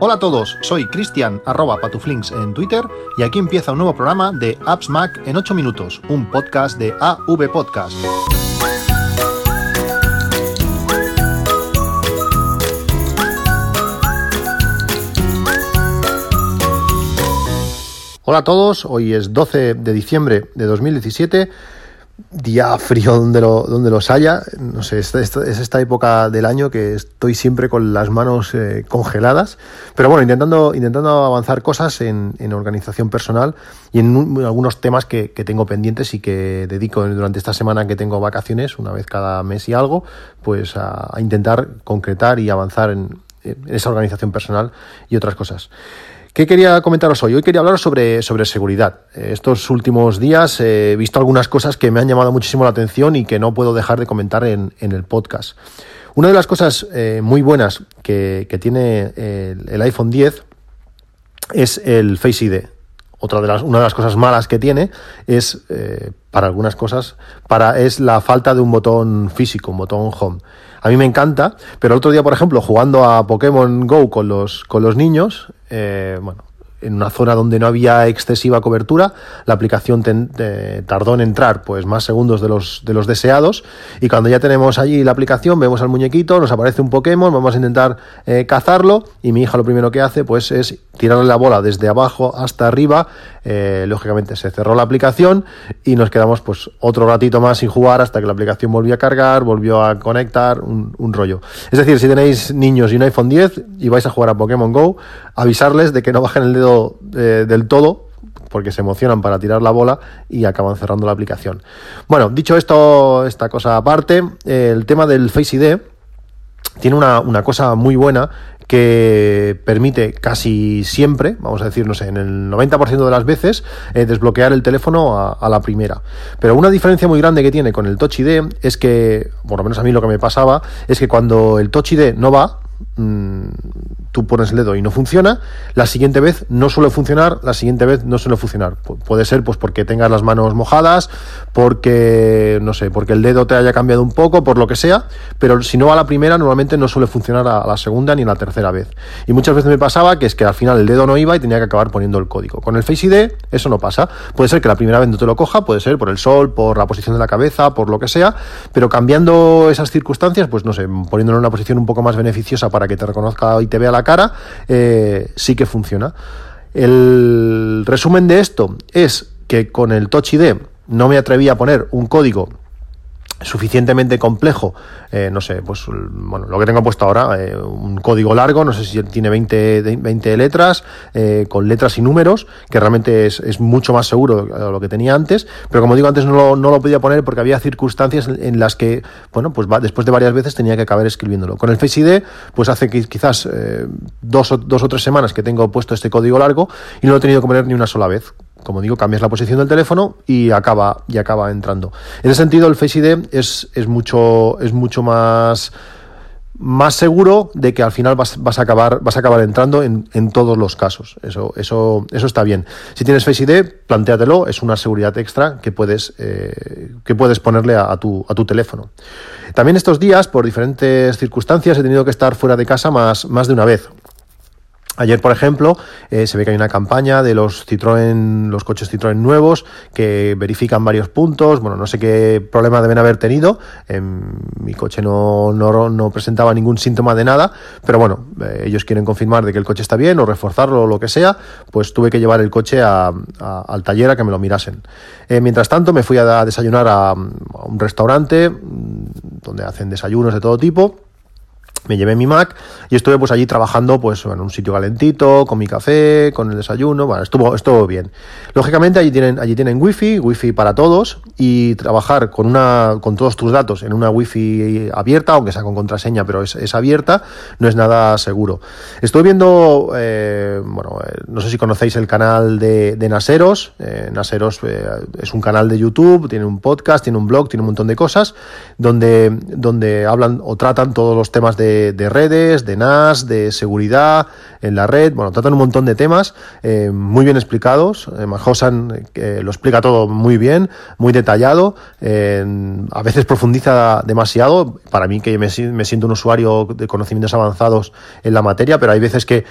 Hola a todos, soy Cristian arroba patuflinks en Twitter y aquí empieza un nuevo programa de Apps Mac en 8 minutos, un podcast de AV Podcast. Hola a todos, hoy es 12 de diciembre de 2017 día frío donde, lo, donde los haya. No sé, es esta época del año que estoy siempre con las manos eh, congeladas. Pero bueno, intentando, intentando avanzar cosas en, en organización personal y en, algunos temas que, que, tengo pendientes y que dedico durante esta semana que tengo vacaciones, una vez cada mes y algo, pues a, a intentar concretar y avanzar en, en esa organización personal y otras cosas. ¿Qué quería comentaros hoy? Hoy quería hablar sobre, sobre seguridad. Eh, estos últimos días he visto algunas cosas que me han llamado muchísimo la atención y que no puedo dejar de comentar en, en el podcast. Una de las cosas eh, muy buenas que, que tiene el, iPhone 10 es el Face ID. Otra de las, una de las cosas malas que tiene es, eh, para algunas cosas, para, es la falta de un botón físico, un botón home. A mí me encanta, pero el otro día, por ejemplo, jugando a Pokémon Go con los, con los niños, eh, bueno, en una zona donde no había excesiva cobertura, la aplicación eh, tardó en entrar pues más segundos de los, de los deseados. Y cuando ya tenemos allí la aplicación vemos al muñequito, nos aparece un Pokémon, vamos a intentar eh, cazarlo. Y mi hija lo primero que hace pues es tirarle la bola desde abajo hasta arriba, eh, lógicamente se cerró la aplicación y nos quedamos pues otro ratito más sin jugar hasta que la aplicación volvió a cargar, volvió a conectar, un, rollo. Es decir, si tenéis niños y un iPhone 10 y vais a jugar a Pokémon Go, avisarles de que no bajen el dedo eh, del todo porque se emocionan para tirar la bola y acaban cerrando la aplicación. Bueno, dicho esto, esta cosa aparte, el tema del Face ID tiene una, una cosa muy buena que permite casi siempre, vamos a decir, no sé, en el 90% de las veces, eh, desbloquear el teléfono a, a, la primera. Pero una diferencia muy grande que tiene con el Touch ID es que, por lo menos a mí lo que me pasaba, es que cuando el Touch ID no va, mmm, tú pones el dedo y no funciona, la siguiente vez no suele funcionar, la siguiente vez no suele funcionar. Pu puede ser pues porque tengas las manos mojadas, porque no sé, porque el dedo te haya cambiado un poco, por lo que sea, pero si no a la primera normalmente no suele funcionar a la segunda ni a la tercera vez. Y muchas veces me pasaba que es que al final el dedo no iba y tenía que acabar poniendo el código. Con el Face ID eso no pasa. Puede ser que la primera vez no te lo coja, puede ser por el sol, por la posición de la cabeza, por lo que sea, pero cambiando esas circunstancias, pues no sé, poniéndolo en una posición un poco más beneficiosa para que te reconozca y te vea la cara, eh, sí que funciona. El resumen de esto es que con el Touch ID no me atreví a poner un código suficientemente complejo, eh, no sé, pues bueno, lo que tengo puesto ahora, eh, un código largo, no sé si tiene 20, 20 letras, eh, con letras y números, que realmente es, es, mucho más seguro de lo que tenía antes, pero como digo, antes no lo, no lo podía poner porque había circunstancias en, las que, bueno, pues va, después de varias veces tenía que acabar escribiéndolo. Con el Face ID, pues hace quizás eh, dos, o, dos o tres semanas que tengo puesto este código largo y no lo he tenido que poner ni una sola vez como digo, cambias la posición del teléfono y acaba, y acaba entrando. En ese sentido, el Face ID es, es, mucho, es mucho más, más seguro de que al final vas, vas, a, acabar, vas a acabar entrando en, en, todos los casos. Eso, eso, eso está bien. Si tienes Face ID, plantéatelo, es una seguridad extra que puedes, eh, que puedes ponerle a, a, tu, a tu teléfono. También estos días, por diferentes circunstancias, he tenido que estar fuera de casa más, más de una vez. Ayer, por ejemplo, eh, se ve que hay una campaña de los Citroën, los coches Citroën nuevos que verifican varios puntos. Bueno, no sé qué problema deben haber tenido. Eh, mi coche no, presentaba ningún síntoma de nada, pero bueno, eh, ellos quieren confirmar de que el coche está bien o reforzarlo o lo que sea. Pues tuve que llevar el coche a, al taller a que me lo mirasen. Eh, mientras tanto, me fui a, desayunar a, a un restaurante mm, donde hacen desayunos de todo tipo me llevé mi Mac y estuve pues allí trabajando pues en un sitio calentito, con mi café, con el desayuno, bueno, estuvo, estuvo bien. Lógicamente allí tienen, allí tienen wifi, wifi para todos y trabajar con una, con todos tus datos en una wifi abierta, aunque sea con contraseña, pero es, es abierta, no es nada seguro. Estoy viendo, eh, bueno, eh, no sé si conocéis el canal de, Naseros, eh, Naseros eh, es un canal de YouTube, tiene un podcast, tiene un blog, tiene un montón de cosas, donde, donde hablan o tratan todos los temas de de, redes, de NAS, de seguridad en la red. Bueno, tratan un montón de temas eh, muy bien explicados. Eh, Mahosan eh, lo explica todo muy bien, muy detallado. a veces profundiza demasiado. Para mí, que me, me siento un usuario de conocimientos avanzados en la materia, pero hay veces que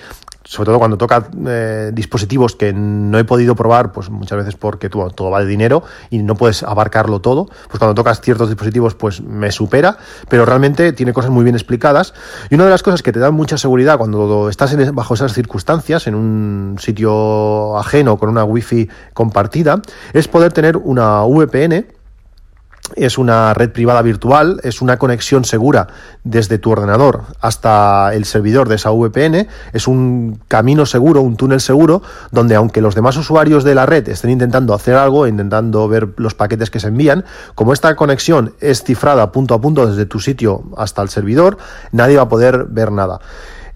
sobre todo cuando toca eh, dispositivos que no he podido probar, pues muchas veces porque todo va de dinero y no puedes abarcarlo todo, pues cuando tocas ciertos dispositivos pues me supera, pero realmente tiene cosas muy bien explicadas. Y una de las cosas que te da mucha seguridad cuando estás bajo esas circunstancias, en un sitio ajeno con una wifi compartida, es poder tener una VPN es una red privada virtual, es una conexión segura desde tu ordenador hasta el servidor de esa VPN, es un camino seguro, un túnel seguro, donde aunque los demás usuarios de la red estén intentando hacer algo, intentando ver los paquetes que se envían, como esta conexión es cifrada punto a punto desde tu sitio hasta el servidor, nadie va a poder ver nada.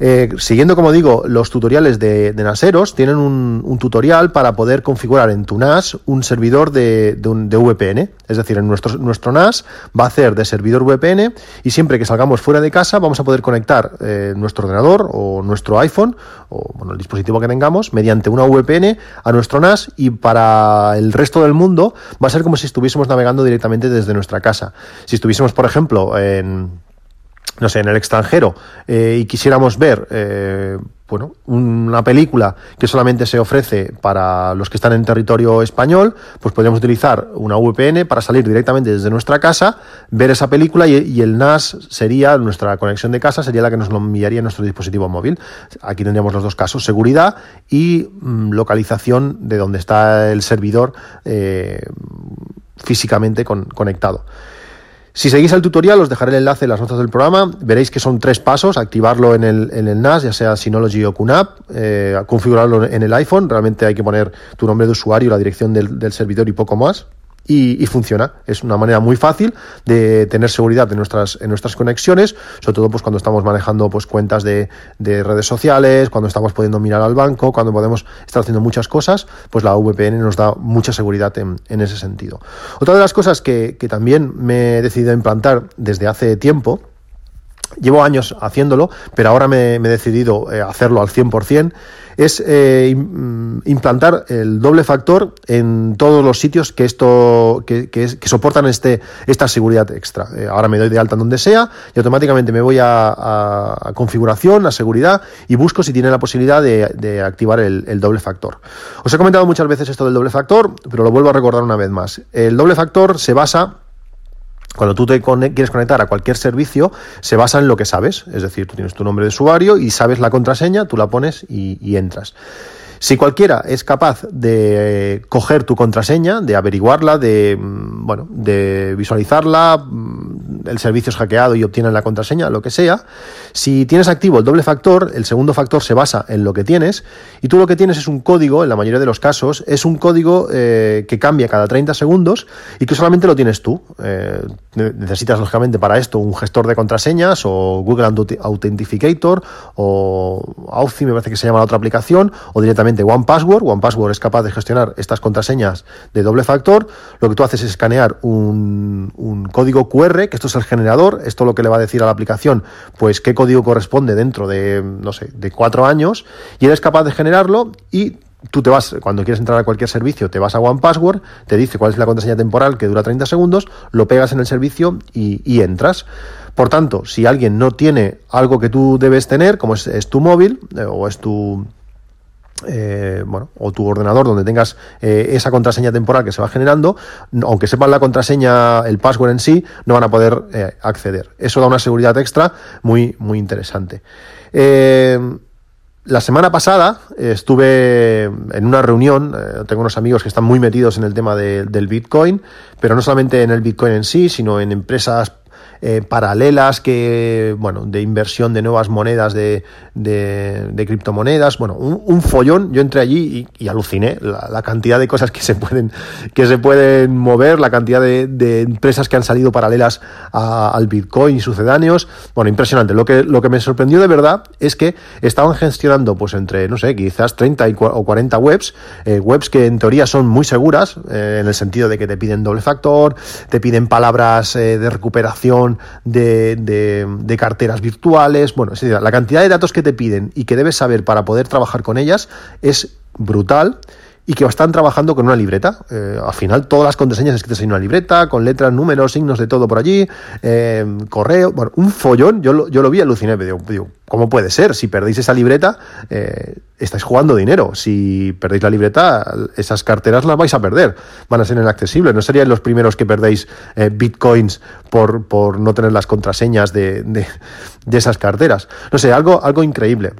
Eh, siguiendo, como digo, los tutoriales de, Naseros, tienen un, tutorial para poder configurar en tu NAS un servidor de, VPN. Es decir, en nuestro, nuestro NAS va a hacer de servidor VPN y siempre que salgamos fuera de casa vamos a poder conectar eh, nuestro ordenador o nuestro iPhone o bueno, el dispositivo que tengamos mediante una VPN a nuestro NAS y para el resto del mundo va a ser como si estuviésemos navegando directamente desde nuestra casa. Si estuviésemos, por ejemplo, en no sé, en el extranjero eh, y quisiéramos ver, eh, bueno, una película que solamente se ofrece para los que están en territorio español, pues podríamos utilizar una VPN para salir directamente desde nuestra casa, ver esa película y, el NAS sería, nuestra conexión de casa sería la que nos lo enviaría en nuestro dispositivo móvil. Aquí tendríamos los dos casos, seguridad y mm, localización de donde está el servidor eh, físicamente conectado. Si seguís el tutorial, os dejaré el enlace en las notas del programa. Veréis que son tres pasos: activarlo en el, en el NAS, ya sea Synology o QNAP, eh, configurarlo en el iPhone. Realmente hay que poner tu nombre de usuario, la dirección del, del servidor y poco más y, funciona. Es una manera muy fácil de tener seguridad en nuestras, en nuestras conexiones, sobre todo pues, cuando estamos manejando pues, cuentas de, redes sociales, cuando estamos pudiendo mirar al banco, cuando podemos estar haciendo muchas cosas, pues la VPN nos da mucha seguridad en, en ese sentido. Otra de las cosas que, que también me he decidido implantar desde hace tiempo, Llevo años haciéndolo, pero ahora me, he decidido eh, hacerlo al 100%, es eh, mm, implantar el doble factor en todos los sitios que esto que, soportan este, esta seguridad extra. Eh, ahora me doy de alta en donde sea y automáticamente me voy a, configuración, a seguridad y busco si tiene la posibilidad de, activar el, doble factor. Os he comentado muchas veces esto del doble factor, pero lo vuelvo a recordar una vez más. El doble factor se basa cuando tú te quieres conectar a cualquier servicio, se basa en lo que sabes. Es decir, tú tienes tu nombre de usuario y sabes la contraseña, tú la pones y, entras. Si cualquiera es capaz de coger tu contraseña, de averiguarla, de mm, bueno, de visualizarla, mm, el servicio es hackeado y obtienen la contraseña, lo que sea, si tienes activo el doble factor, el segundo factor se basa en lo que tienes y tú lo que tienes es un código, en la mayoría de los casos, es un código eh, que cambia cada 30 segundos y que solamente lo tienes tú. Eh, necesitas, lógicamente, para esto un gestor de contraseñas o Google Authenticator o Authy, me parece que se llama la otra aplicación, o directamente One Password. One Password es capaz de gestionar estas contraseñas de doble factor. Lo que tú haces es escanear un, un código QR, que esto es el generador, esto lo que le va a decir a la aplicación, pues qué código corresponde dentro de, no sé, de cuatro años, y eres capaz de generarlo y tú te vas, cuando quieres entrar a cualquier servicio, te vas a One Password, te dice cuál es la contraseña temporal que dura 30 segundos, lo pegas en el servicio y, entras. Por tanto, si alguien no tiene algo que tú debes tener, como es, tu móvil eh, o es tu, eh, bueno, o tu ordenador donde tengas eh, esa contraseña temporal que se va generando, aunque sepan la contraseña, el password en sí, no van a poder acceder. Eso da una seguridad extra muy, muy interesante. La semana pasada estuve en una reunión, eh, tengo unos amigos que están muy metidos en el tema del Bitcoin, pero no solamente en el Bitcoin en sí, sino en empresas eh, paralelas que, bueno, de inversión de nuevas monedas, de, de, criptomonedas, bueno, un, follón. Yo entré allí y, aluciné la, cantidad de cosas que se pueden, que se pueden mover, la cantidad de, empresas que han salido paralelas al Bitcoin y sucedáneos. Bueno, impresionante. Lo que, lo que me sorprendió de verdad es que estaban gestionando, pues entre, no sé, quizás 30 o 40 webs, eh, webs que en teoría son muy seguras, eh, en el sentido de que te piden doble factor, te piden palabras de recuperación de, carteras virtuales. Bueno, es decir, la cantidad de datos que te piden y que debes saber para poder trabajar con ellas es brutal y que están trabajando con una libreta. Eh, al final, todas las contraseñas escritas en una libreta, con letras, números, signos de todo por allí, eh, correo, bueno, un follón. Yo lo, yo lo vi, aluciné, digo, ¿cómo puede ser? Si perdéis esa libreta, eh, estáis jugando dinero. Si perdéis la libreta, esas carteras las vais a perder. Van a ser inaccesibles. No serían los primeros que perdéis bitcoins por, por no tener las contraseñas de, de, de esas carteras. No sé, algo, algo increíble.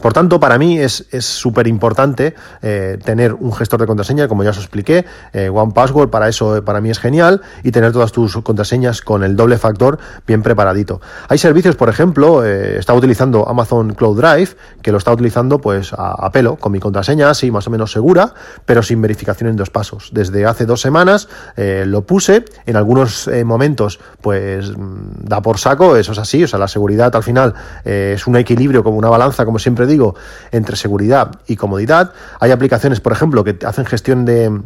Por tanto, para mí es súper importante eh, tener un gestor de contraseña, como ya os expliqué, eh, One Password, para eso eh, para mí es genial, y tener todas tus contraseñas con el doble factor bien preparadito. Hay servicios, por ejemplo, estaba utilizando Amazon Cloud Drive, que lo está utilizando pues a, pelo, con mi contraseña, así más o menos segura, pero sin verificación en dos pasos. Desde hace dos semanas lo puse, en algunos momentos pues mm, da por saco, eso es así, o sea, la seguridad al final es un equilibrio como una balanza, como siempre digo, entre seguridad y comodidad. Hay aplicaciones, por ejemplo, que hacen gestión de,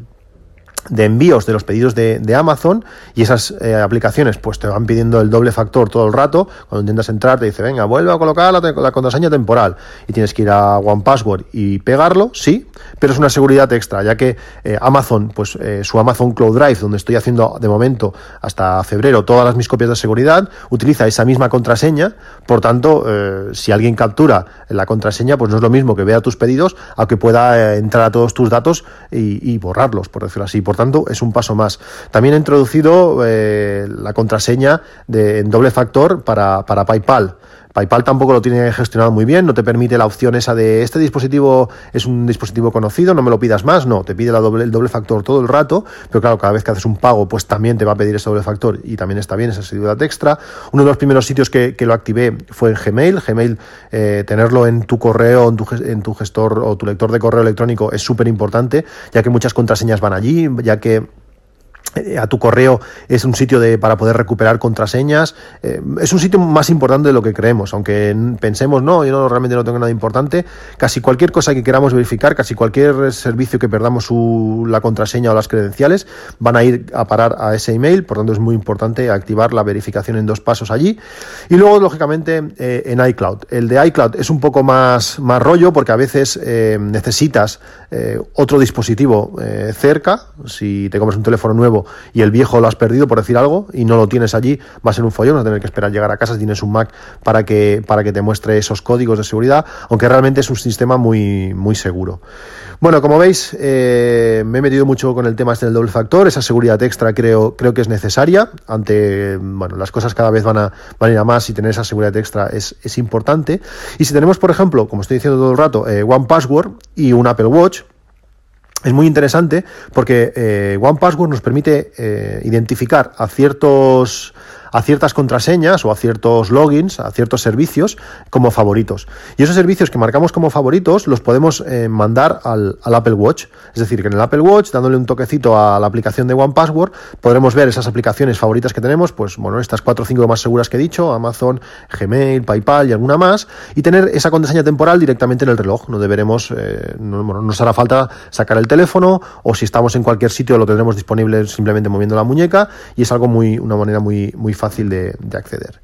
de envíos de los pedidos de, Amazon y esas eh, aplicaciones pues te van pidiendo el doble factor todo el rato. Cuando intentas entrar te dice venga vuelve a colocar la, contraseña temporal y tienes que ir a One Password y pegarlo sí pero es una seguridad extra ya que eh, Amazon pues eh, su Amazon Cloud Drive donde estoy haciendo de momento hasta febrero todas mis copias de seguridad utiliza esa misma contraseña. Por tanto si alguien captura la contraseña pues no es lo mismo que vea tus pedidos aunque pueda entrar a todos tus datos y, borrarlos por decirlo así tanto es un paso más. También he introducido eh, la contraseña de, en doble factor para, para PayPal. PayPal tampoco lo tiene gestionado muy bien, no te permite la opción esa de este dispositivo es un dispositivo conocido, no me lo pidas más, no, te pide el doble factor todo el rato, pero claro, cada vez que haces un pago, pues también te va a pedir ese doble factor y también está bien esa seguridad extra. Uno de los primeros sitios que, lo activé fue en Gmail. Gmail, eh, tenerlo en tu correo, en tu, en tu gestor o tu lector de correo electrónico es súper importante, ya que muchas contraseñas van allí, ya que a tu correo es un sitio de, para poder recuperar contraseñas. Eh, es un sitio más importante de lo que creemos, aunque pensemos, no, yo no, realmente no tengo nada importante. Casi cualquier cosa que queramos verificar, casi cualquier servicio que perdamos su, la contraseña o las credenciales, van a ir a parar a ese email. Por tanto, es muy importante activar la verificación en dos pasos allí. Y luego, lógicamente, eh, en iCloud. El de iCloud es un poco más, más rollo porque a veces necesitas otro dispositivo cerca. Si te compras un teléfono nuevo, y el viejo lo has perdido, por decir algo, y no lo tienes allí, va a ser un follón, vas a tener que esperar llegar a casa si tienes un Mac para que, para que te muestre esos códigos de seguridad, aunque realmente es un sistema muy, muy seguro. Bueno, como veis, eh, me he metido mucho con el tema este del doble factor, esa seguridad extra creo, creo que es necesaria, ante, bueno, las cosas cada vez van a, van a ir a más y tener esa seguridad extra es, es importante. Y si tenemos, por ejemplo, como estoy diciendo todo el rato, eh, One Password y un Apple Watch, es muy interesante porque eh, One Password nos permite eh, identificar a ciertos a ciertas contraseñas o a ciertos logins, a ciertos servicios como favoritos. Y esos servicios que marcamos como favoritos los podemos eh, mandar al, Apple Watch. Es decir, que en el Apple Watch, dándole un toquecito a la aplicación de One Password, podremos ver esas aplicaciones favoritas que tenemos, pues bueno, estas cuatro o cinco más seguras que he dicho, Amazon, Gmail, PayPal y alguna más, y tener esa contraseña temporal directamente en el reloj. No deberemos, eh, no, nos hará falta sacar el teléfono o si estamos en cualquier sitio lo tendremos disponible simplemente moviendo la muñeca y es algo muy, una manera muy, muy fácil de, acceder.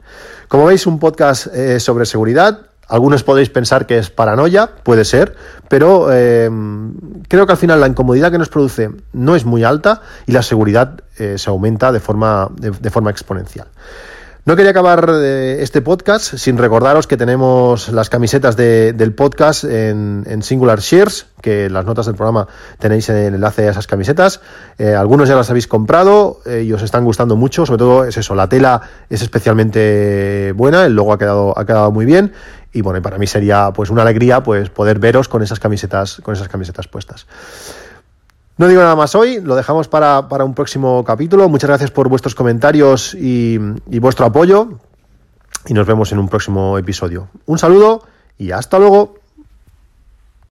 Como veis, un podcast eh, sobre seguridad. Algunos podéis pensar que es paranoia, puede ser, pero eh, creo que al final la incomodidad que nos produce no es muy alta y la seguridad eh, se aumenta de forma, de forma exponencial. No quería acabar eh, este podcast sin recordaros que tenemos las camisetas del podcast en, Singular Shares, que las notas del programa tenéis el enlace a esas camisetas. Eh, algunos ya las habéis comprado eh, y os están gustando mucho, sobre todo es eso, la tela es especialmente buena, el logo ha quedado, ha quedado muy bien y bueno, para mí sería pues una alegría pues poder veros con esas camisetas, con esas camisetas puestas. No digo nada más hoy, lo dejamos para, un próximo capítulo. Muchas gracias por vuestros comentarios y, y vuestro apoyo y nos vemos en un próximo episodio. Un saludo y hasta luego.